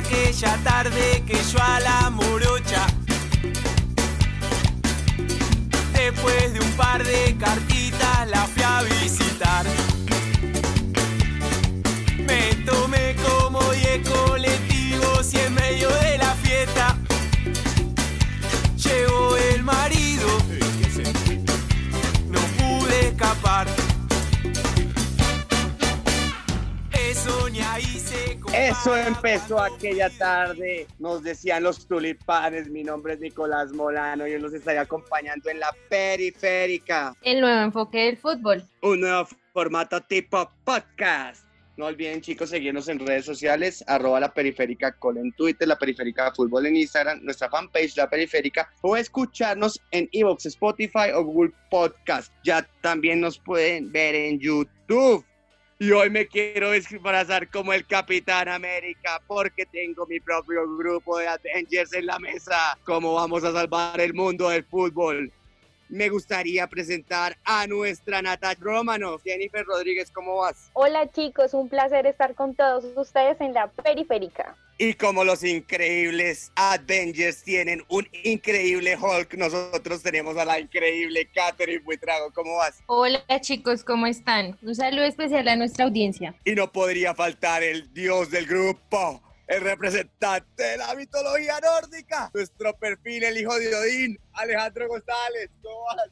aquella tarde que yo a la morocha. Después de un par de cartitas la fui a visitar. Eso empezó aquella tarde, nos decían los tulipanes, mi nombre es Nicolás Molano y yo los estaré acompañando en la periférica, El nuevo enfoque del fútbol. un nuevo formato tipo podcast. No olviden chicos seguirnos en redes sociales, arroba la periférica col en Twitter, la periférica fútbol en Instagram, nuestra fanpage la periférica o escucharnos en Evox, Spotify o Google Podcast. Ya también nos pueden ver en YouTube. Y hoy me quiero disfrazar como el Capitán América porque tengo mi propio grupo de Avengers en la mesa. ¿Cómo vamos a salvar el mundo del fútbol? Me gustaría presentar a nuestra Nata Romano. Jennifer Rodríguez, ¿cómo vas? Hola chicos, un placer estar con todos ustedes en la periférica. Y como los increíbles Avengers tienen un increíble Hulk, nosotros tenemos a la increíble Catherine Buitrago. ¿Cómo vas? Hola chicos, ¿cómo están? Un saludo especial a nuestra audiencia. Y no podría faltar el dios del grupo, el representante de la mitología nórdica, nuestro perfil, el hijo de Odín, Alejandro González.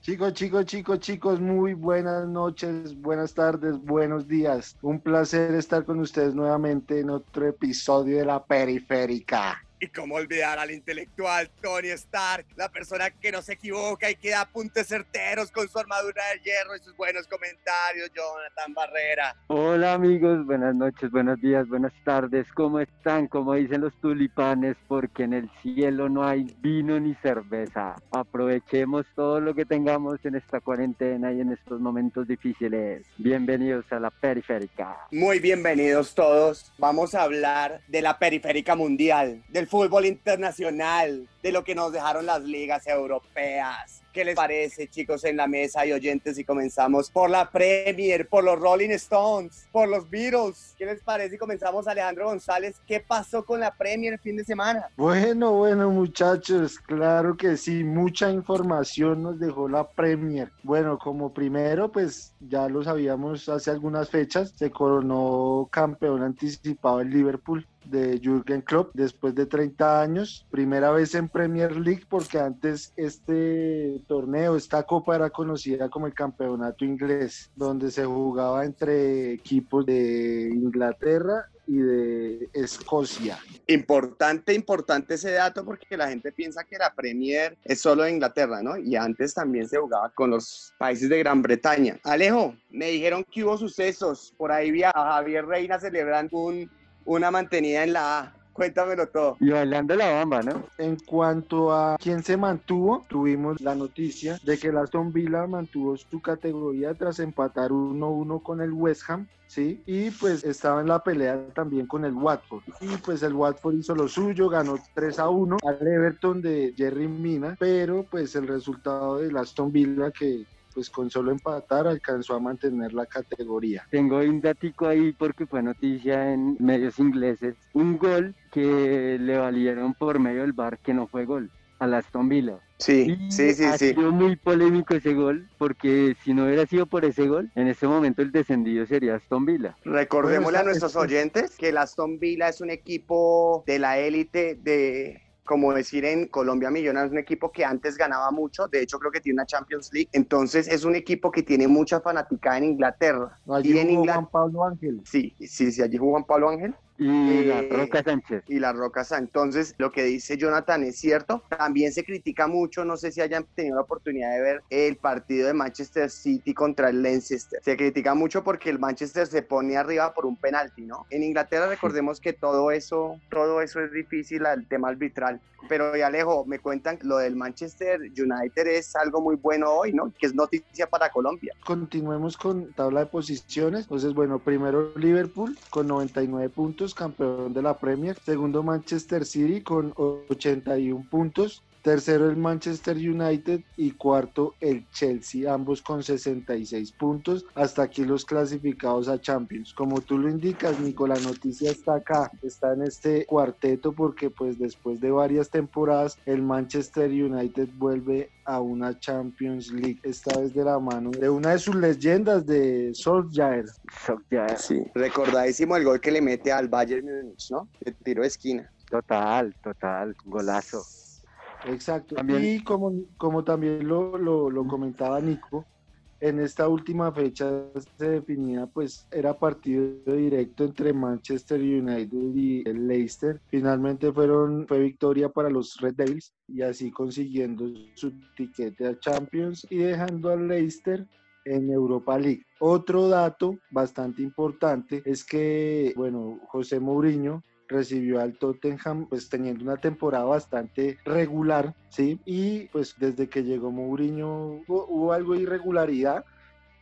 Chicos, chicos, chicos, chicos, muy buenas noches, buenas tardes, buenos días. Un placer estar con ustedes nuevamente en otro episodio de La Periférica. Y cómo olvidar al intelectual Tony Stark, la persona que no se equivoca y que da apuntes certeros con su armadura de hierro y sus buenos comentarios, Jonathan Barrera. Hola amigos, buenas noches, buenos días, buenas tardes. ¿Cómo están? Como dicen los tulipanes, porque en el cielo no hay vino ni cerveza. Aprovechemos todo lo que tengamos en esta cuarentena y en estos momentos difíciles. Bienvenidos a la periférica. Muy bienvenidos todos. Vamos a hablar de la periférica mundial, del fútbol internacional, de lo que nos dejaron las ligas europeas. ¿Qué les parece, chicos, en la mesa y oyentes? Y comenzamos por la Premier, por los Rolling Stones, por los Beatles. ¿Qué les parece? Y comenzamos, Alejandro González. ¿Qué pasó con la Premier el fin de semana? Bueno, bueno, muchachos, claro que sí, mucha información nos dejó la Premier. Bueno, como primero, pues ya lo sabíamos hace algunas fechas, se coronó campeón anticipado el Liverpool de Jürgen Klopp después de 30 años, primera vez en Premier League porque antes este torneo, esta copa era conocida como el campeonato inglés, donde se jugaba entre equipos de Inglaterra y de Escocia. Importante, importante ese dato porque la gente piensa que la Premier es solo de Inglaterra, ¿no? Y antes también se jugaba con los países de Gran Bretaña. Alejo, me dijeron que hubo sucesos. Por ahí vi a Javier Reina celebrando un, una mantenida en la A. Cuéntamelo todo. Y bailando la bamba, ¿no? En cuanto a quién se mantuvo, tuvimos la noticia de que el Aston Villa mantuvo su categoría tras empatar 1-1 con el West Ham. Sí, y pues estaba en la pelea también con el Watford. Y pues el Watford hizo lo suyo, ganó 3 a 1 al Everton de Jerry Mina, pero pues el resultado del Aston Villa que pues con solo empatar alcanzó a mantener la categoría. Tengo un datico ahí porque fue noticia en medios ingleses. Un gol que le valieron por medio del bar que no fue gol a la Aston Villa. Sí, Y sí, sí, ha sí. sido muy polémico ese gol porque si no hubiera sido por ese gol, en este momento el descendido sería Aston Villa. Recordémosle Bueno, a nuestros oyentes que el Aston Villa es un equipo de la élite de como decir en Colombia Millonarios, un equipo que antes ganaba mucho, de hecho creo que tiene una Champions League, entonces es un equipo que tiene mucha fanaticada en Inglaterra. Allí y en jugó Inglaterra, Juan Pablo Ángel. sí, sí, sí, allí jugó Juan Pablo Ángel. Y la Eh, Roca Sánchez. y la Roca Sa- Entonces, lo que dice Jonathan es cierto. También se critica mucho, no sé si hayan tenido la oportunidad de ver el partido de Manchester City contra el Leicester. Se critica mucho porque el Manchester se pone arriba por un penalti, ¿no? En Inglaterra recordemos que todo eso, todo eso es difícil, el tema arbitral. Pero ya Alejo, me cuentan lo del Manchester United es algo muy bueno hoy, ¿no? Que es noticia para Colombia. Continuemos con tabla de posiciones. Entonces, bueno, primero Liverpool con 99 puntos, campeón de la Premier. Segundo Manchester City con 81 puntos. Tercero el Manchester United y cuarto el Chelsea, ambos con 66 puntos. Hasta aquí los clasificados a Champions. Como tú lo indicas, Nico, la noticia está acá, está en este cuarteto porque pues después de varias temporadas el Manchester United vuelve a una Champions League, esta vez de la mano de una de sus leyendas de Solskjaer. Solskjaer. Sí, recordadísimo el gol que le mete al Bayern Múnich, ¿no? De tiro de esquina. Total, total, golazo. Exacto. También- Y como, como también lo, lo, lo comentaba Nico, en esta última fecha se definía, pues era partido directo entre Manchester United y el Leicester. Finalmente fueron, fue victoria para los Red Devils y así consiguiendo su tiquete a Champions y dejando al Leicester en Europa League. Otro dato bastante importante es que, bueno, José Mourinho recibió al Tottenham pues teniendo una temporada bastante regular, ¿sí? Y pues desde que llegó Mourinho hubo, hubo algo de irregularidad,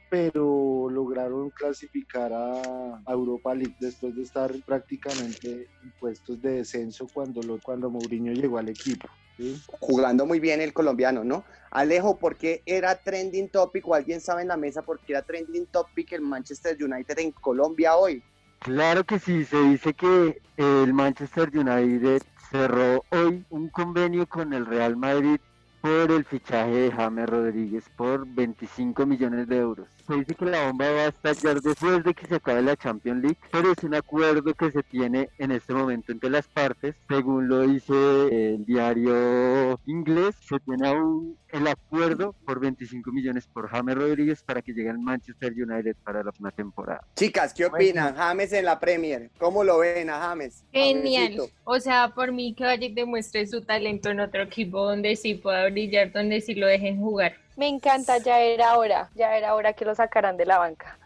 pero lograron clasificar a, Europa League después de estar prácticamente en puestos de descenso cuando, lo, cuando Mourinho llegó al equipo. ¿sí? Jugando muy bien el colombiano, ¿no? Alejo, ¿por qué era trending topic o alguien sabe en la mesa por qué era trending topic el Manchester United en Colombia hoy? Claro que sí, se dice que el Manchester United cerró hoy un convenio con el Real Madrid por el fichaje de James Rodríguez por 25 millones de euros. Se dice que la bomba va a estallar después de que se acabe la Champions League, pero es un acuerdo que se tiene en este momento entre las partes. Según lo dice el diario inglés, se tiene aún el acuerdo por 25 millones por James Rodríguez para que llegue al Manchester United para la próxima temporada. Chicas, ¿qué opinan? James en la Premier. ¿Cómo lo ven a James? Genial. Jamesito. O sea, por mí que vaya y demuestre su talento en otro equipo donde sí pueda brillar, donde sí lo dejen jugar. Me encanta, ya era hora, ya era hora que lo sacaran de la banca.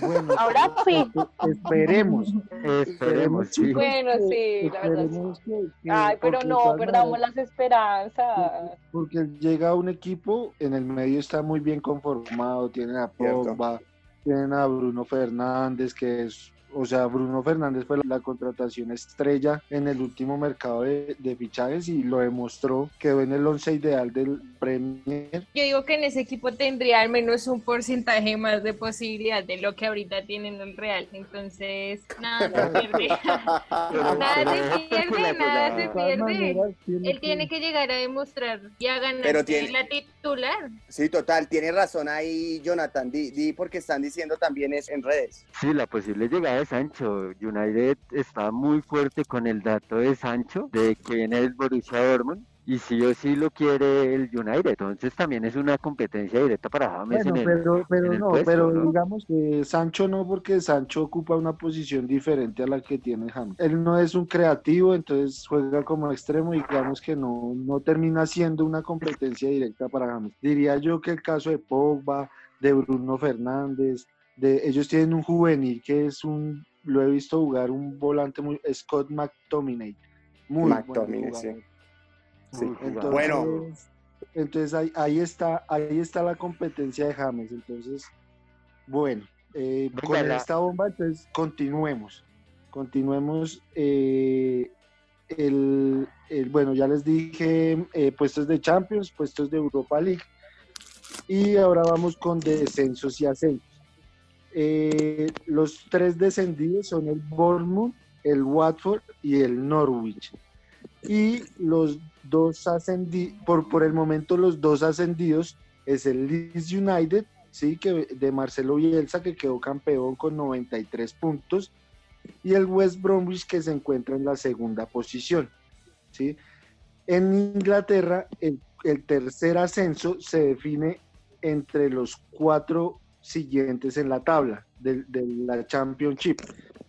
Bueno, Ahora sí. esperemos. Esperemos, sí. chicos, Bueno, que- sí, la verdad. que- que- Ay, pero no, perdamos las esperanzas. Porque llega un equipo, en el medio está muy bien conformado, tienen a Cierto. Pogba, tienen a Bruno Fernández, que es, o sea, Bruno Fernández fue la contratación estrella en el último mercado de, de fichajes y lo demostró, quedó en el once ideal del Premier. Yo digo que en ese equipo tendría al menos un porcentaje más de posibilidad de lo que ahorita tienen el Real. Entonces, nada se pierde. Nada se pierde, nada se pierde. Él tiene que llegar a demostrar y a ganar la titular. Sí, total, tiene razón ahí Jonathan, di, di porque están diciendo también es en redes. Sí, la posible llegada Sancho. United está muy fuerte con el dato de Sancho, de que viene el Borussia Dortmund. Y sí o sí lo quiere el United. Entonces también es una competencia directa para James Bueno, en el- pero, en pero el no, puesto, pero ¿no? digamos que Sancho no, porque Sancho ocupa una posición diferente a la que tiene James. Él no es un creativo, entonces juega como extremo y digamos que no, no termina siendo una competencia directa para James. Diría yo que el caso de Pogba, de Bruno Fernández, de ellos tienen un juvenil que es un, lo he visto jugar un volante muy, Scott McTominay. Muy McTominay, sí. jugador. Sí. Entonces, Bueno. entonces ahí, ahí está, ahí está la competencia de James. Entonces, bueno, eh, Venga, con la- esta bomba, entonces continuemos. Continuemos. eh, el, el- bueno, ya les dije eh, puestos de Champions, puestos de Europa League. Y ahora vamos con descensos y ascensos. Eh, los tres descendidos son el Bournemouth, el Watford y el Norwich. Y los dos ascendidos, por, por el momento los dos ascendidos es el Leeds United, sí, que de Marcelo Bielsa, que quedó campeón con 93 puntos, y el West Bromwich, que se encuentra en la segunda posición. ¿sí? En Inglaterra, el, el tercer ascenso se define entre los cuatro siguientes en la tabla de, de la Championship,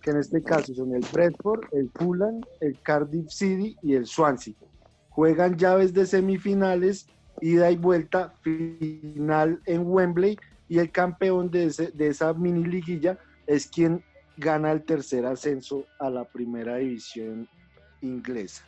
que en este caso son el Bradford, el Fulham, el Cardiff City y el Swansea. Juegan llaves de semifinales, ida y vuelta, final en Wembley y el campeón de, ese- de esa mini liguilla es quien gana el tercer ascenso a la primera división inglesa.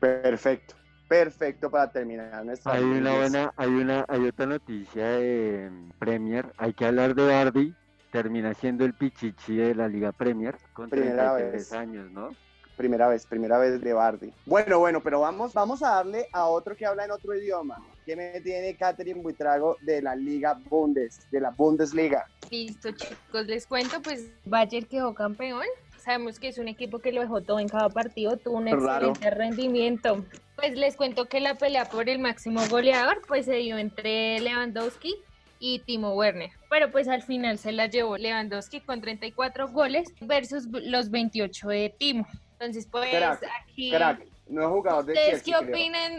Perfecto, perfecto para terminar nuestra Hay una buena, hay una, hay otra noticia de Premier. Hay que hablar de Bardi. Termina siendo el pichichi de la Liga Premier con Primera 33 vez. años, ¿no? Primera vez, primera vez de Bardi. Bueno, bueno, pero vamos, vamos a darle a otro que habla en otro idioma. ¿Qué me tiene Catherine Buitrago de la Liga Bundes, de la Bundesliga? Listo, chicos, les cuento, pues Bayer quedó campeón. Sabemos que es un equipo que lo dejó todo en cada partido, tuvo un Raro. excelente rendimiento. Pues les cuento que la pelea por el máximo goleador pues se dio entre Lewandowski y Timo Werner. Pero pues al final se la llevó Lewandowski con 34 goles versus los 28 de Timo. Entonces pues Crack, aquí... Crack, no jugador de ¿Ustedes qué Chelsea,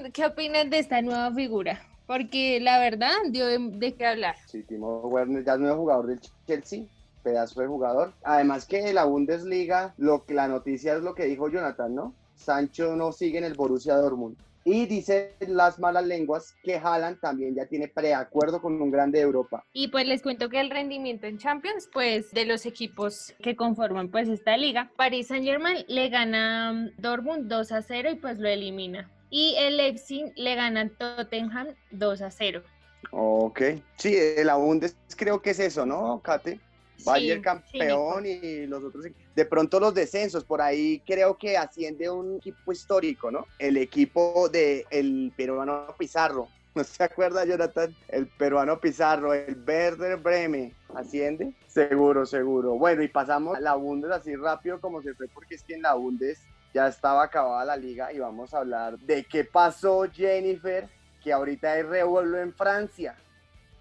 creo. qué opinan de esta nueva figura? Porque la verdad dio de, de qué hablar. Sí, Timo Werner ya no es jugador del Chelsea, pedazo de jugador. Además que la Bundesliga, lo que la noticia es lo que dijo Jonathan, ¿no? Sancho no sigue en el Borussia Dortmund. Y dicen las malas lenguas que Haaland también ya tiene preacuerdo con un grande de Europa. Y pues les cuento que el rendimiento en Champions, pues de los equipos que conforman pues esta liga, Paris Saint Germain le gana Dortmund 2 a 0 y pues lo elimina. Y el Leipzig le gana Tottenham 2 a 0. Ok. Sí, la Bundes creo que es eso, ¿no, Kate? Bayern Sí, campeón y los otros. De pronto los descensos, por ahí creo que asciende un equipo histórico, ¿no? El equipo de el peruano Pizarro. ¿No se acuerda, Jonathan? El peruano Pizarro, el Werder Bremen. ¿Asciende? Seguro, seguro. Bueno, y pasamos a la Bundes así rápido como se fue, porque es que en la Bundes ya estaba acabada la liga y vamos a hablar de qué pasó, Jennifer, que ahorita hay revuelo en Francia.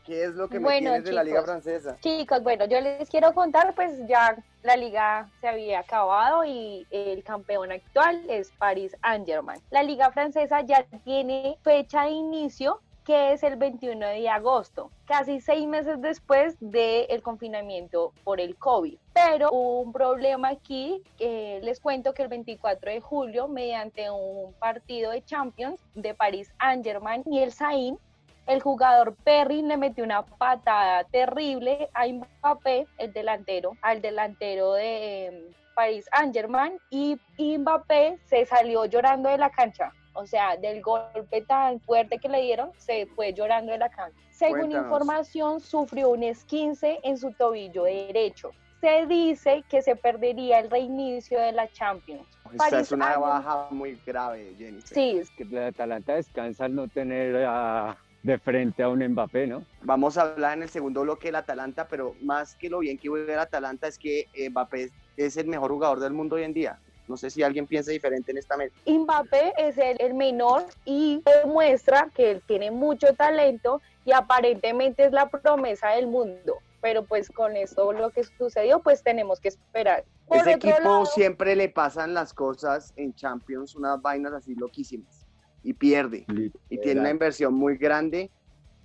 ¿Qué es lo que me Bueno, tienes de la liga chicos. francesa? Chicos, bueno, yo les quiero contar, pues ya la liga se había acabado y el campeón actual es Paris Saint-Germain. La liga francesa ya tiene fecha de inicio que es el 21 de agosto, casi seis meses después del confinamiento por el COVID. Pero hubo un problema aquí, que les cuento que el 24 de julio, mediante un partido de Champions de Paris Saint-Germain y el Sain, el jugador Perry le metió una patada terrible a Mbappé, el delantero, al delantero de eh, Paris Saint-Germain y Mbappé se salió llorando de la cancha. O sea, del golpe tan fuerte que le dieron, se fue llorando de la cancha. Según Cuéntanos. información, sufrió un esquince en su tobillo derecho. Se dice que se perdería el reinicio de la Champions. Esta Paris es una baja muy grave, Jennifer. Sí, Que el Atalanta descansa al no tener a- de frente a un Mbappé, ¿no? Vamos a hablar en el segundo bloque del Atalanta, pero más que lo bien que juega el Atalanta es que eh, Mbappé es el mejor jugador del mundo hoy en día. No sé si alguien piensa diferente en esta mesa. Mbappé es el, el menor y demuestra que él tiene mucho talento y aparentemente es la promesa del mundo. Pero pues con esto lo que sucedió, pues tenemos que esperar. Por Ese equipo lado, siempre le pasan las cosas en Champions, unas vainas así loquísimas, y pierde. Y tiene una inversión muy grande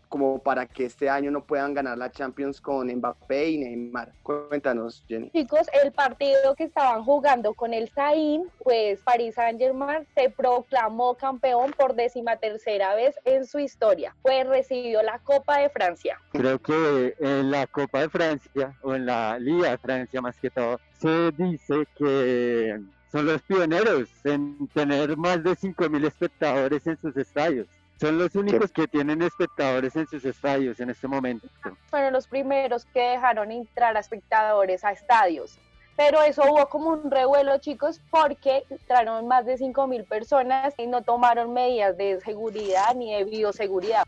como para que este año no puedan ganar la Champions con Mbappé y Neymar. Cuéntanos, Jenny. Chicos, el partido que estaban jugando con el Sain, pues Paris Saint Germain se proclamó campeón por décima tercera vez en su historia, pues recibió la Copa de Francia. Creo que en la Copa de Francia, o en la Liga de Francia más que todo, se dice que son los pioneros en tener más de 5.000 espectadores en sus estadios. Son los únicos que tienen espectadores en sus estadios en este momento. fueron los primeros que dejaron entrar a espectadores a estadios. Pero eso hubo como un revuelo, chicos, porque entraron más de 5 mil personas y no tomaron medidas de seguridad ni de bioseguridad.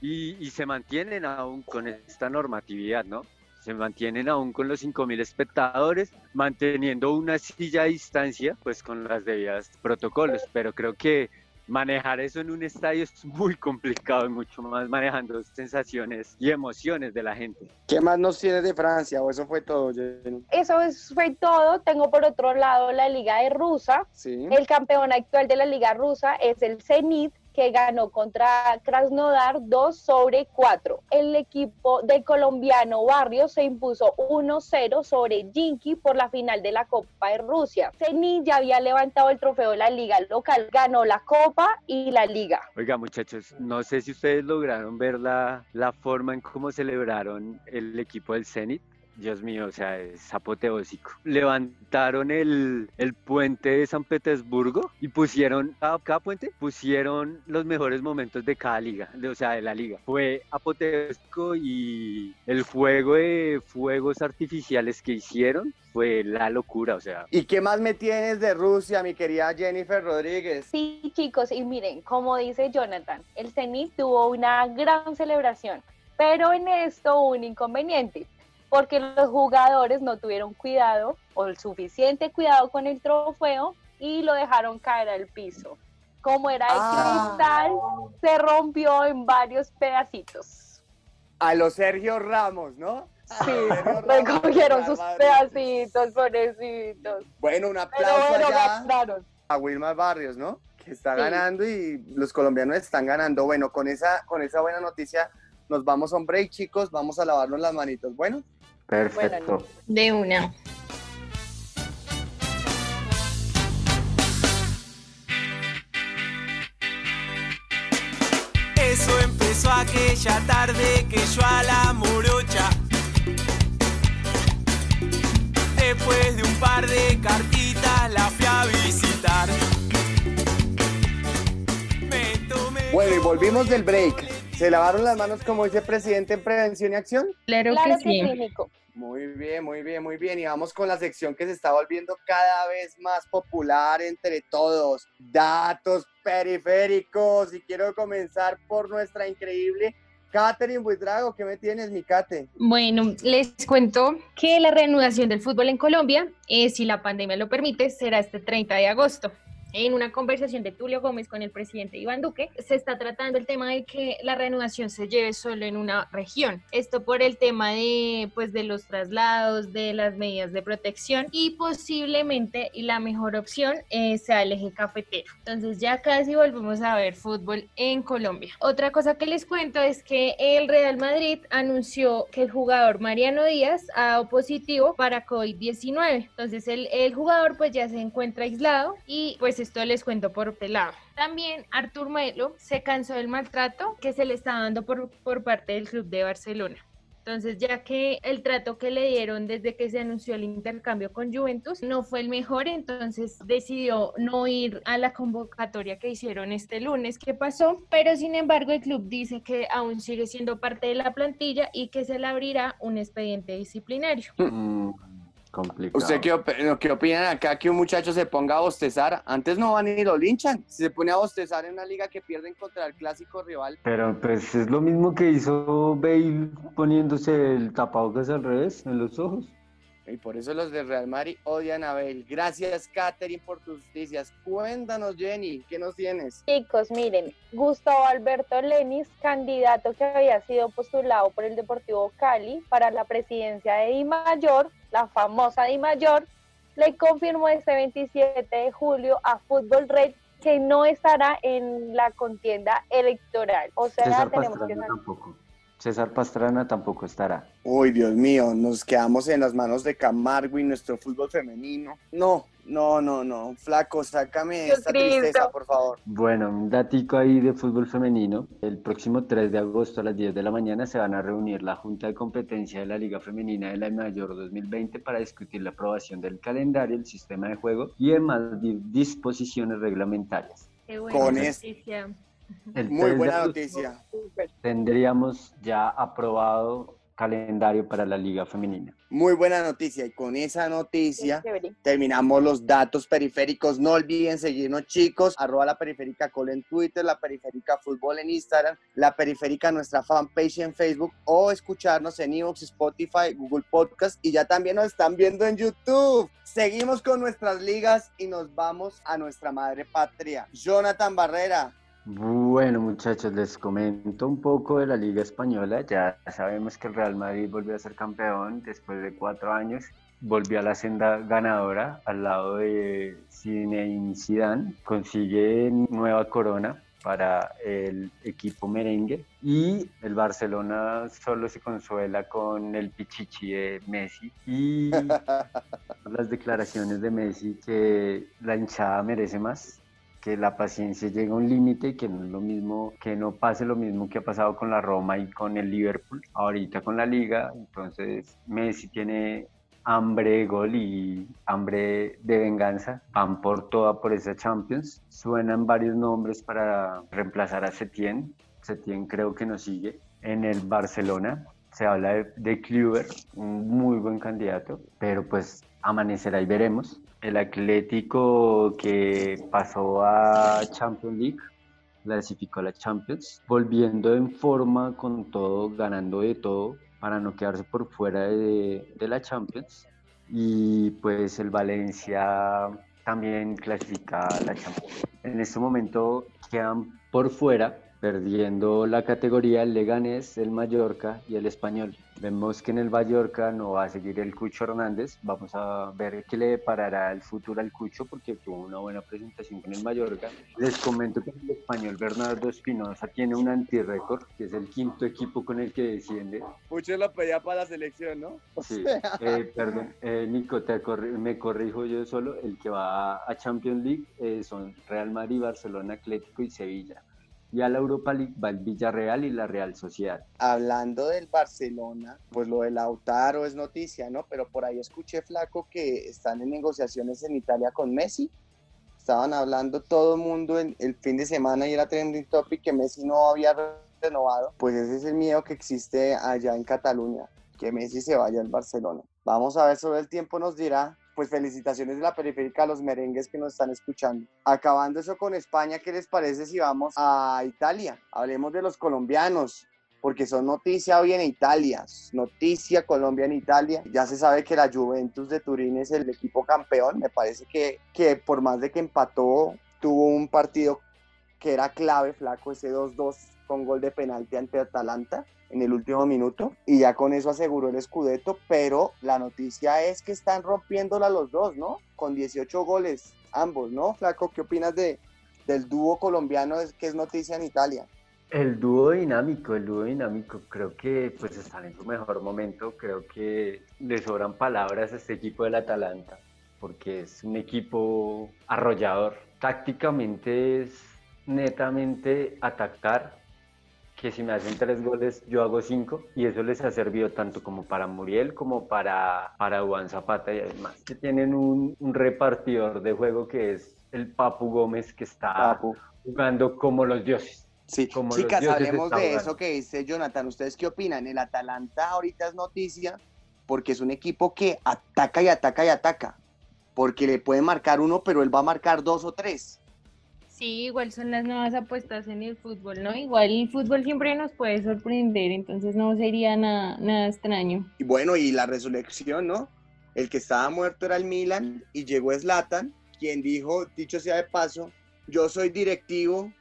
Y, y se mantienen aún con esta normatividad, ¿no? Se mantienen aún con los 5.000 espectadores, manteniendo una silla a distancia, pues con las debidas protocolos. Pero creo que manejar eso en un estadio es muy complicado y mucho más manejando sensaciones y emociones de la gente. ¿Qué más nos tienes de Francia? ¿O eso fue todo, Jenny? Eso es- fue todo. Tengo por otro lado la Liga de Rusa. Sí. El campeón actual de la Liga Rusa es el Zenit, que ganó contra Krasnodar 2 sobre 4. El equipo del colombiano Barrio se impuso 1-0 sobre Jinki por la final de la Copa de Rusia. Zenit ya había levantado el trofeo de la liga local, ganó la Copa y la Liga. Oiga, muchachos, no sé si ustedes lograron ver la, la forma en cómo celebraron el equipo del Zenit. Dios mío, o sea, es apoteósico. Levantaron el, el puente de San Petersburgo y pusieron, cada, cada puente, pusieron los mejores momentos de cada liga, de- o sea, de la liga. Fue apoteósico y el juego de fuegos artificiales que hicieron fue la locura, o sea, ¿Y qué más me tienes de Rusia, mi querida Jennifer Rodríguez? Sí, chicos, y miren, como dice Jonathan, el Zenit tuvo una gran celebración, pero en esto un inconveniente, porque los jugadores no tuvieron cuidado o el suficiente cuidado con el trofeo y lo dejaron caer al piso. Como era de Ah. cristal, se rompió en varios pedacitos. A los Sergio Ramos, ¿no? Sí, recogieron sus pedacitos, pobrecitos. Bueno, un Pero aplauso bueno, allá ganaron. a Wilmar Barrios, ¿no? Que está Sí. ganando y los colombianos están ganando. Bueno, con esa, con esa buena noticia nos vamos a un break, chicos. Vamos a lavarnos las manitos. Bueno, perfecto. De una. Eso empezó aquella tarde que yo a la morocha. Después de un par de cartitas la fui a visitar. Me tomé bueno, y volvimos del break. ¿Se lavaron las manos como dice presidente en prevención y acción? Claro, Claro que que sí. Muy bien, muy bien, muy bien. Y vamos con la sección que se está volviendo cada vez más popular entre todos. Datos periféricos. Y quiero comenzar por nuestra increíble Catherine Buitrago. ¿Qué me tienes, mi Kate? Bueno, les cuento que la reanudación del fútbol en Colombia, eh, si la pandemia lo permite, será este 30 de agosto. En una conversación de Tulio Gómez con el presidente Iván Duque, se está tratando el tema de que la reanudación se lleve solo en una región. Esto por el tema de, pues, de los traslados, de las medidas de protección y posiblemente la mejor opción eh, sea el eje cafetero. Entonces ya casi volvemos a ver fútbol en Colombia. Otra cosa que les cuento es que el Real Madrid anunció que el jugador Mariano Díaz ha dado positivo para COVID-19. Entonces el, el jugador pues ya se encuentra aislado y pues esto les cuento por este lado. También Artur Melo se cansó del maltrato que se le está dando por, por parte del club de Barcelona. Entonces, ya que el trato que le dieron desde que se anunció el intercambio con Juventus no fue el mejor, entonces decidió no ir a la convocatoria que hicieron este lunes que pasó, pero sin embargo el club dice que aún sigue siendo parte de la plantilla y que se le abrirá un expediente disciplinario. Complicado. ¿Usted qué, op- qué opinan acá que un muchacho se ponga a bostezar? Antes no van y lo linchan. Si se pone a bostezar en una liga que pierden contra el clásico rival. Pero pues es lo mismo que hizo Bale poniéndose el tapabocas al revés en los ojos. Y por eso los de Real Madrid odian a Bale. Gracias, Katherine, por tus noticias. Cuéntanos, Jenny, ¿qué nos tienes? Chicos, miren, Gustavo Alberto Lenis, candidato que había sido postulado por el Deportivo Cali para la presidencia de Di Mayor, la famosa Di Mayor, le confirmó este 27 de julio a Fútbol Red que no estará en la contienda electoral. O sea, César tenemos que Pastrana saber. tampoco. César Pastrana tampoco estará. Uy, Dios mío, nos quedamos en las manos de Camargo y nuestro fútbol femenino. No, no, no, no. Flaco, sácame Dios esta Cristo. tristeza, por favor. Bueno, un datico ahí de fútbol femenino. El próximo 3 de agosto a las 10 de la mañana se van a reunir la Junta de Competencia de la Liga Femenina de la Mayor 2020 para discutir la aprobación del calendario, el sistema de juego y demás di- disposiciones reglamentarias. Qué Con es- Muy 3 de buena noticia. Tendríamos ya aprobado calendario para la Liga Femenina. Muy buena noticia. Y con esa noticia terminamos los datos periféricos. No olviden seguirnos, chicos. Arroba la periférica Col en Twitter, la periférica Fútbol en Instagram, la periférica nuestra fanpage en Facebook o escucharnos en Evox, Spotify, Google Podcast y ya también nos están viendo en YouTube. Seguimos con nuestras ligas y nos vamos a nuestra madre patria. Jonathan Barrera. Bueno, muchachos, les comento un poco de la Liga Española. Ya sabemos que el Real Madrid volvió a ser campeón después de cuatro años. Volvió a la senda ganadora al lado de Zinedine Zidane. Consigue nueva corona para el equipo merengue y el Barcelona solo se consuela con el pichichi de Messi y las declaraciones de Messi que la hinchada merece más que la paciencia llega a un límite, que no es lo mismo, que no pase lo mismo que ha pasado con la Roma y con el Liverpool, ahorita con la liga, entonces Messi tiene hambre de gol y hambre de venganza, van por toda por esa Champions, suenan varios nombres para reemplazar a Setien, Setien creo que nos sigue en el Barcelona, se habla de, de Kluber, un muy buen candidato, pero pues amanecerá y veremos el Atlético que pasó a Champions League, clasificó a la Champions, volviendo en forma con todo, ganando de todo para no quedarse por fuera de, la Champions. Y pues el Valencia también clasifica a la Champions. En este momento quedan por fuera perdiendo la categoría el Leganés, el Mallorca y el Español. Vemos que en el Mallorca no va a seguir el Cucho Hernández. Vamos a ver qué le deparará el futuro al Cucho porque tuvo una buena presentación con el Mallorca. Les comento que el español Bernardo Espinosa tiene un antirécord, que es el quinto equipo con el que desciende. Cucho lo pedía para la selección, ¿no? Sí, eh, perdón, eh, Nico, te corri me corrijo yo solo. El que va a Champions League eh, son Real Madrid, Barcelona, Atlético y Sevilla y a la Europa League va el Villarreal y la Real Sociedad. Hablando del Barcelona, pues lo de Lautaro es noticia, ¿no? Pero por ahí escuché, Flaco, que están en negociaciones en Italia con Messi. Estaban hablando todo el mundo en, el fin de semana y era trending topic que Messi no había renovado. Pues ese es el miedo que existe allá en Cataluña, que Messi se vaya al Barcelona. Vamos a ver, sobre el tiempo nos dirá pues felicitaciones de la periférica a los merengues que nos están escuchando. Acabando eso con España, ¿qué les parece si vamos a Italia? Hablemos de los colombianos, porque son noticia hoy en Italia, noticia Colombia en Italia. Ya se sabe que la Juventus de Turín es el equipo campeón, me parece que, que por más de que empató, tuvo un partido que era clave, flaco, ese 2-2 con gol de penalti ante Atalanta en el último minuto y ya con eso aseguró el Scudetto, pero la noticia es que están rompiéndola los dos, ¿no? Con 18 goles ambos, ¿no? Flaco, ¿qué opinas de, del dúo colombiano que es noticia en Italia? El dúo dinámico, el dúo dinámico, creo que pues están en su mejor momento, creo que le sobran palabras a este equipo del Atalanta, porque es un equipo arrollador, tácticamente es netamente atacar, que si me hacen tres goles, yo hago cinco, y eso les ha servido tanto como para Muriel como para, para Juan Zapata y además que tienen un, un repartidor de juego que es el Papu Gómez que está Papu. jugando como los dioses. Sí, Como los chicas, dioses hablemos de eso que dice Jonathan. ¿Ustedes qué opinan? El Atalanta ahorita es noticia porque es un equipo que ataca y ataca y ataca. Porque le puede marcar uno, pero él va a marcar dos o tres. Sí, igual son las nuevas apuestas en el fútbol, ¿no? Igual el fútbol siempre nos puede sorprender, entonces no sería nada, nada extraño. Y bueno, y la resurrección, ¿no? El que estaba muerto era el Milan y llegó Zlatan, quien dijo, dicho sea de paso, yo soy directivo,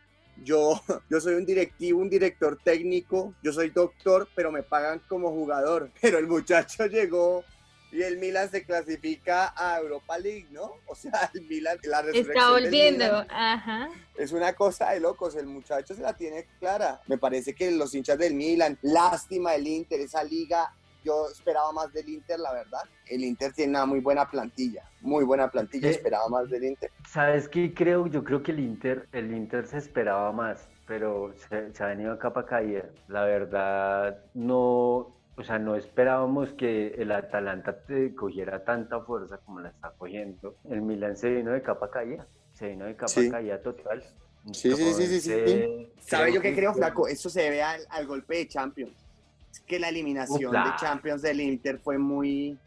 yo, yo soy un directivo, un director técnico, yo soy doctor, pero me pagan como jugador. Pero el muchacho llegó y el Milan se clasifica a Europa League, ¿no? O sea, el Milan, la Está volviendo, Milan ajá. es una cosa de locos, el muchacho se la tiene clara. Me parece que los hinchas del Milan, lástima el Inter, esa liga, yo esperaba más del Inter, la verdad. El Inter tiene una muy buena plantilla, muy buena plantilla, esperaba más del Inter. ¿Sabes qué creo? Yo creo que el Inter, el Inter se esperaba más, pero se, se ha venido a capa caída. La verdad, no, o sea, no esperábamos que el Atalanta te cogiera tanta fuerza como la está cogiendo. El Milan se vino de capa caída, se vino de capa Sí. caída total. Sí, sí, sí, sí, sí. Entonces, ¿Sabe yo qué creo, Flaco? Eso se debe al, al golpe de Champions. Es que la eliminación de Champions del Inter fue muy...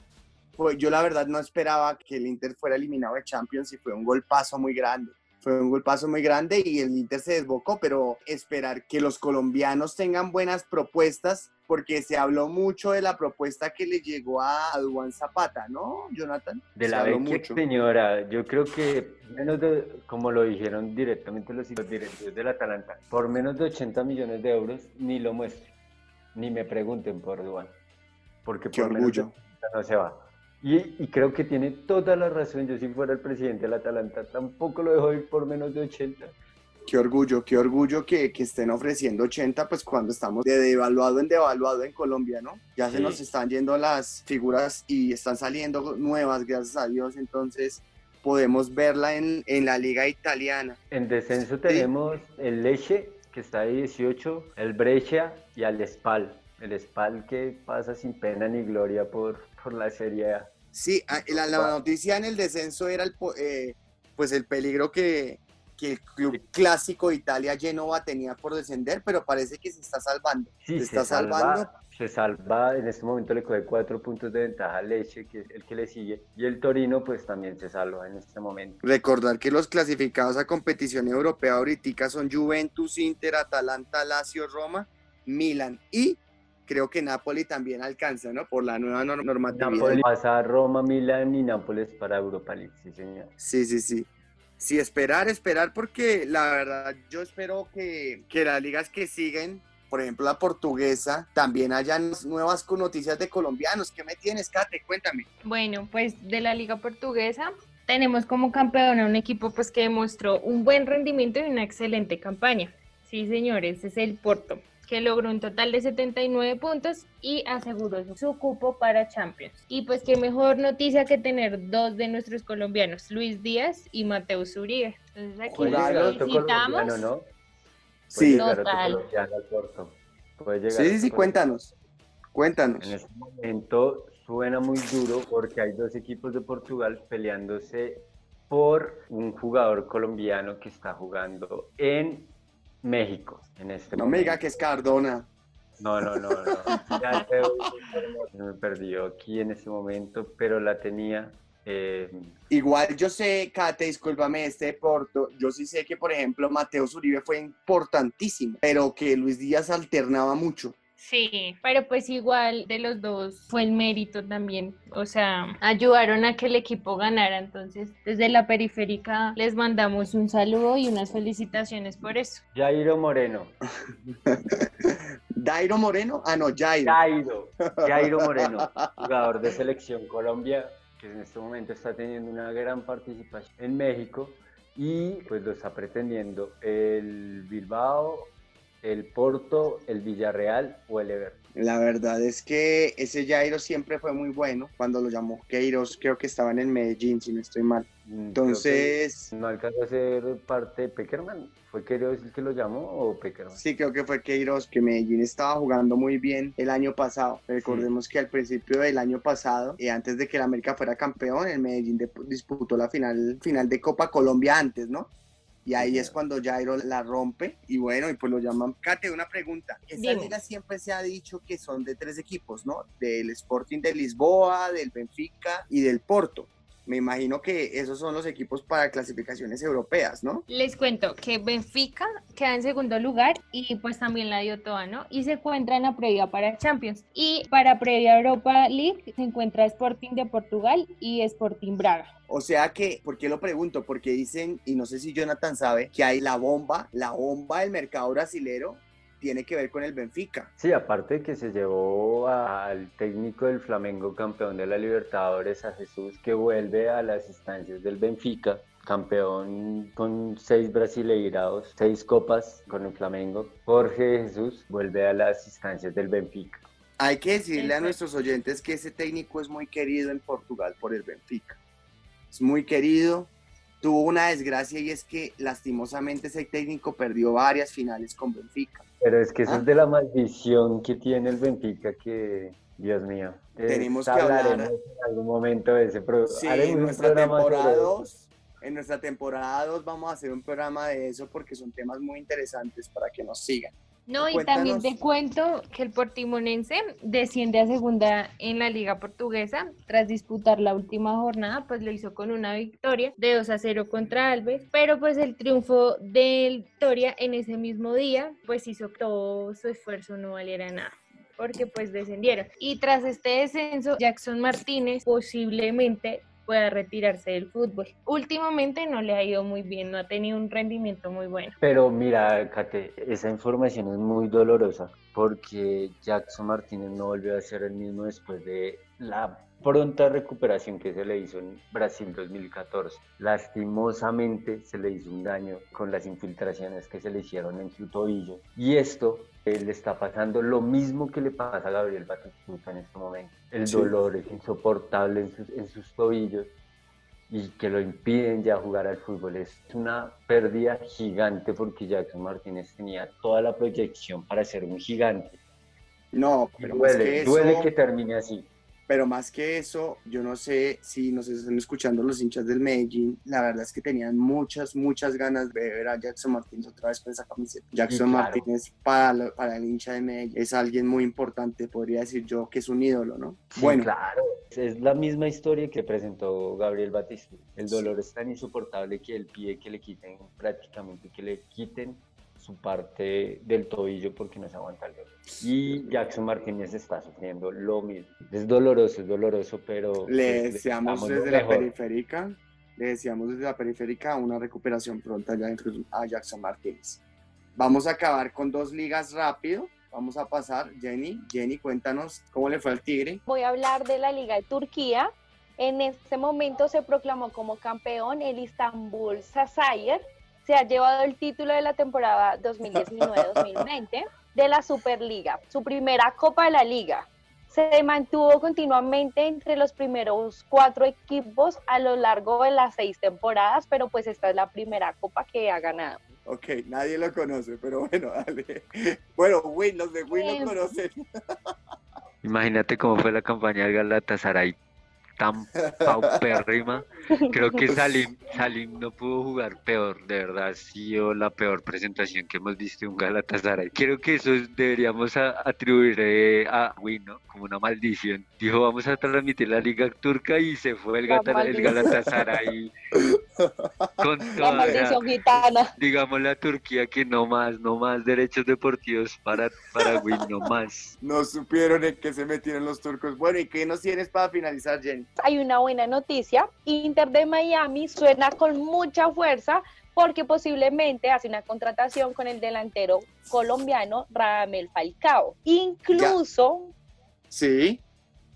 fue- yo la verdad no esperaba que el Inter fuera eliminado de Champions y fue un golpazo muy grande. Fue un golpazo muy grande y el Inter se desbocó, pero esperar que los colombianos tengan buenas propuestas, porque se habló mucho de la propuesta que le llegó a Duan Zapata, ¿no, Jonathan? De Se la vecchia mucho. señora, yo creo que menos de, como lo dijeron directamente los los directivos del Atalanta, por menos de 80 millones de euros ni lo muestren, ni me pregunten por Duan, porque Qué por menos de orgullo. 80 no se va. Y, y creo que tiene toda la razón, yo si fuera el presidente del Atalanta tampoco lo dejo ir por menos de 80. Qué orgullo, qué orgullo que, que estén ofreciendo 80, pues cuando estamos de devaluado en devaluado en Colombia, ¿no? Ya se nos están yendo las figuras y están saliendo nuevas, gracias a Dios. Entonces, podemos verla en, en la liga italiana. En descenso tenemos el Leche, que está de 18, el Brescia y al Spal. El Spal que pasa sin pena ni gloria por, por la Serie A. Sí, la, la noticia en el descenso era el, eh, pues el peligro que, que el club clásico de Italia Genova tenía por descender, pero parece que se está salvando. Sí, se se está salva, salvando. se salva, en este momento le coge cuatro puntos de ventaja al Leche, que es el que le sigue, y el Torino pues también se salva en este momento. Recordar que los clasificados a competición europea ahorita son Juventus, Inter, Atalanta, Lazio, Roma, Milan y creo que Napoli también alcanza, ¿no? Por la nueva nor- normatividad. Napoli pasa a Roma, Milán y Nápoles para Europa League, sí señor. Sí, sí, sí. Sí, esperar, esperar, porque la verdad yo espero que, que las ligas que siguen, por ejemplo la portuguesa, también hayan nuevas noticias de colombianos. ¿Qué me tienes, Kate? Cuéntame. Bueno, pues de la Liga Portuguesa tenemos como campeón a un equipo pues que demostró un buen rendimiento y una excelente campaña. Sí, señores, es el Porto, que logró un total de 79 puntos y aseguró su cupo para Champions. Y pues qué mejor noticia que tener dos de nuestros colombianos, Luis Díaz y Mateus Uribe. Entonces aquí otro felicitamos. colombiano, ¿no? Puede Sí, Total. sí, sí, sí, cuéntanos. Cuéntanos. En este momento suena muy duro porque hay dos equipos de Portugal peleándose por un jugador colombiano que está jugando en México en este No me momento. diga que es Cardona. No, no, no, no. Ya información, me perdió aquí en este momento, pero la tenía. eh, Igual yo sé, Kate, discúlpame, este de Porto, yo sí sé que, por ejemplo, Mateo Uribe fue importantísimo, pero que Luis Díaz alternaba mucho. Sí, pero pues igual de los dos fue el mérito también, o sea, ayudaron a que el equipo ganara, entonces desde la periférica les mandamos un saludo y unas felicitaciones por eso. Jairo Moreno. Dairo Moreno, ah, no, Jairo. Jairo. Jairo Moreno, jugador de selección Colombia, que en este momento está teniendo una gran participación en México y pues lo está pretendiendo el Bilbao, el Porto, el Villarreal o el Everton. La verdad es que ese Jairo siempre fue muy bueno. Cuando lo llamó Queiroz, creo que estaba en el Medellín, si no estoy mal. Mm, Entonces, No alcanzó a ser parte de Peckerman. ¿Fue Queiroz el que lo llamó o Peckerman? sí, creo que fue Queiroz, que Medellín estaba jugando muy bien el año pasado. Recordemos que al principio del año pasado, y antes de que el América fuera campeón, el Medellín de- disputó la final, final de Copa Colombia antes, ¿no? Y ahí es cuando Jairo la rompe y bueno, y pues lo llaman. Kate, una pregunta. Esta Dime. liga siempre se ha dicho que son de tres equipos, ¿no? Del Sporting de Lisboa, del Benfica y del Porto. Me imagino que esos son los equipos para clasificaciones europeas, ¿no? Les cuento que Benfica queda en segundo lugar y pues también la dio toda, ¿no? Y se encuentra en la previa para Champions. Y para previa Europa League se encuentra Sporting de Portugal y Sporting Braga. O sea que, ¿por qué lo pregunto? Porque dicen, y no sé si Jonathan sabe, que hay la bomba, la bomba del mercado brasilero tiene que ver con el Benfica. Sí, aparte de que se llevó al técnico del Flamengo, campeón de la Libertadores, a Jesús, que vuelve a las instancias del Benfica, campeón con seis brasileirados, seis copas con el Flamengo. Jorge Jesús vuelve a las instancias del Benfica. Hay que decirle a nuestros oyentes que ese técnico es muy querido en Portugal por el Benfica. Es muy querido. Tuvo una desgracia y es que lastimosamente ese técnico perdió varias finales con Benfica. Pero es que eso Ah. es de la maldición que tiene el Benfica que, Dios mío. Tenemos es- que hablar. en algún momento de ese pro- Sí, en nuestra temporada eso. 2, en nuestra temporada 2 vamos a hacer un programa de eso porque son temas muy interesantes para que nos sigan. No, y también te cuento que el Portimonense desciende a segunda en la Liga Portuguesa. Tras disputar la última jornada, pues lo hizo con una victoria de 2 a 0 contra Alves, pero pues el triunfo del Victoria en ese mismo día, pues hizo que todo su esfuerzo no valiera nada porque pues descendieron. Y tras este descenso, Jackson Martínez posiblemente pueda retirarse del fútbol. Últimamente no le ha ido muy bien, no ha tenido un rendimiento muy bueno. Pero mira, Kate, esa información es muy dolorosa porque Jackson Martínez no volvió a ser el mismo después de la pronta recuperación que se le hizo en Brasil 2014. Lastimosamente se le hizo un daño con las infiltraciones que se le hicieron en su tobillo y esto eh, le está pasando lo mismo que le pasa a Gabriel Batistuta en este momento. El Sí. dolor es insoportable en sus, en sus tobillos y que lo impiden ya jugar al fútbol. Es una pérdida gigante porque Jackson Martínez tenía toda la proyección para ser un gigante. No, pero más que duele, eso, duele que termine así. Pero más que eso, yo no sé si nos están escuchando los hinchas del Medellín, la verdad es que tenían muchas, muchas ganas de ver a Jackson Martínez otra vez con esa camiseta. Jackson claro. Martínez para, lo- para el hincha de Medellín es alguien muy importante, podría decir yo que es un ídolo, ¿no? Sí, bueno, claro. Es la misma historia que presentó Gabriel Batista. El dolor es tan insoportable que él pide que le quiten prácticamente, que le quiten su parte del tobillo porque no se aguanta el dolor. Y Jackson Martínez está sufriendo lo mismo. Es doloroso, es doloroso, pero le pues, deseamos desde la periférica, le deseamos desde la periférica una recuperación pronta ya dentro a Jackson Martínez. Vamos a acabar con dos ligas rápido. Vamos a pasar, Jenny. Jenny, cuéntanos cómo le fue al Tigre. Voy a hablar de la Liga de Turquía. En este momento se proclamó como campeón el Istanbul Sasayer. Se ha llevado el título de la temporada 2019-2020 de la Superliga, su primera Copa de la Liga. Se mantuvo continuamente entre los primeros cuatro equipos a lo largo de las seis temporadas, pero pues esta es la primera Copa que ha ganado. Ok, nadie lo conoce, pero bueno, dale. Bueno, Win, los de Win lo conocen. Imagínate cómo fue la campaña del Galatasaray tan paupérrima. Creo que Salim, Salim no pudo jugar peor, de verdad ha sido la peor presentación que hemos visto en un Galatasaray. Creo que eso es- deberíamos atribuir eh, a Wino como una maldición. Dijo, vamos a transmitir la Liga Turca y se fue el, Gata- el. Galatasaray con La toda la- maldición gitana. digamos la Turquía que no más, no más derechos deportivos para, para Win, no más. No supieron en qué se metieron los turcos. Bueno, ¿y qué nos tienes para finalizar, Jenny? hay una buena noticia. Inter de Miami suena con mucha fuerza porque posiblemente hace una contratación con el delantero colombiano Radamel Falcao. Incluso, Sí.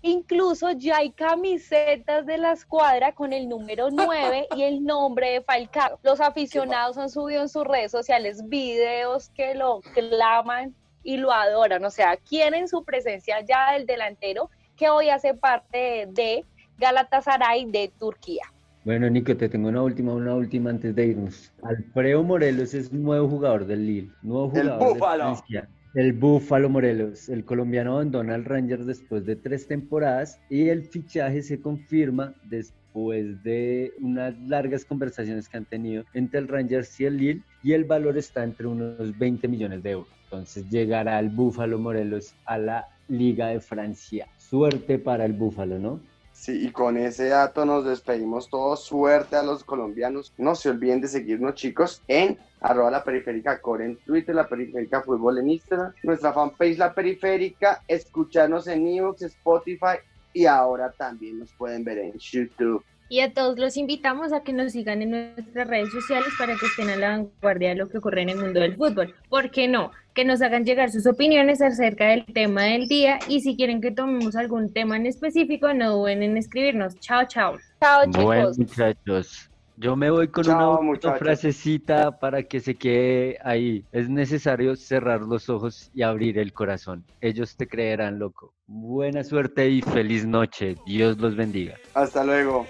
Incluso ya hay camisetas de la escuadra con el número 9 y el nombre de Falcao. Los aficionados han subido en sus redes sociales videos que lo claman y lo adoran. O sea, quieren su presencia ya del delantero que hoy hace parte de Galatasaray de Turquía. Bueno, Nico, te tengo una última, una última antes de irnos. Alfredo Morelos es nuevo jugador del Lille, nuevo El jugador de. Francia. El Búfalo Morelos, el colombiano abandona al Rangers después de tres temporadas y el fichaje se confirma después de unas largas conversaciones que han tenido entre el Rangers y el Lille y el valor está entre unos 20 millones de euros. Entonces llegará el Búfalo Morelos a la Liga de Francia. Suerte para el Búfalo, ¿no? Sí, y con ese dato nos despedimos todos. Suerte a los colombianos. No se olviden de seguirnos, chicos, en arroba la periférica core en Twitter, la periférica fútbol en Instagram, nuestra fanpage La Periférica, escucharnos en Evox, Spotify y ahora también nos pueden ver en YouTube. Y a todos los invitamos a que nos sigan en nuestras redes sociales para que estén a la vanguardia de lo que ocurre en el mundo del fútbol. ¿Por qué no? Que nos hagan llegar sus opiniones acerca del tema del día y si quieren que tomemos algún tema en específico, no duden en escribirnos. Chao, chao. Chao Bueno, chicos. muchachos, yo me voy con Chao, una muchachos. frasecita para que se quede ahí. Es necesario cerrar los ojos y abrir el corazón. Ellos te creerán loco. Buena suerte y feliz noche. Dios los bendiga. Hasta luego.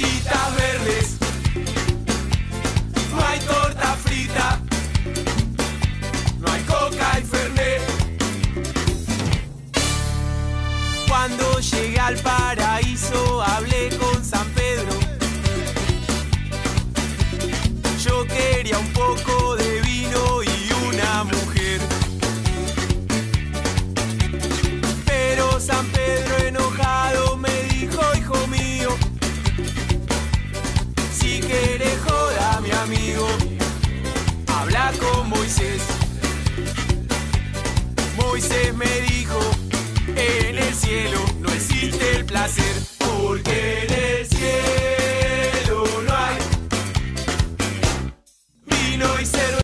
Verdes. No hay torta frita. No hay coca y fernet. Cuando llegué al paraíso hablé con San Pedro. Moisés me dijo, en el cielo no existe el placer, porque en el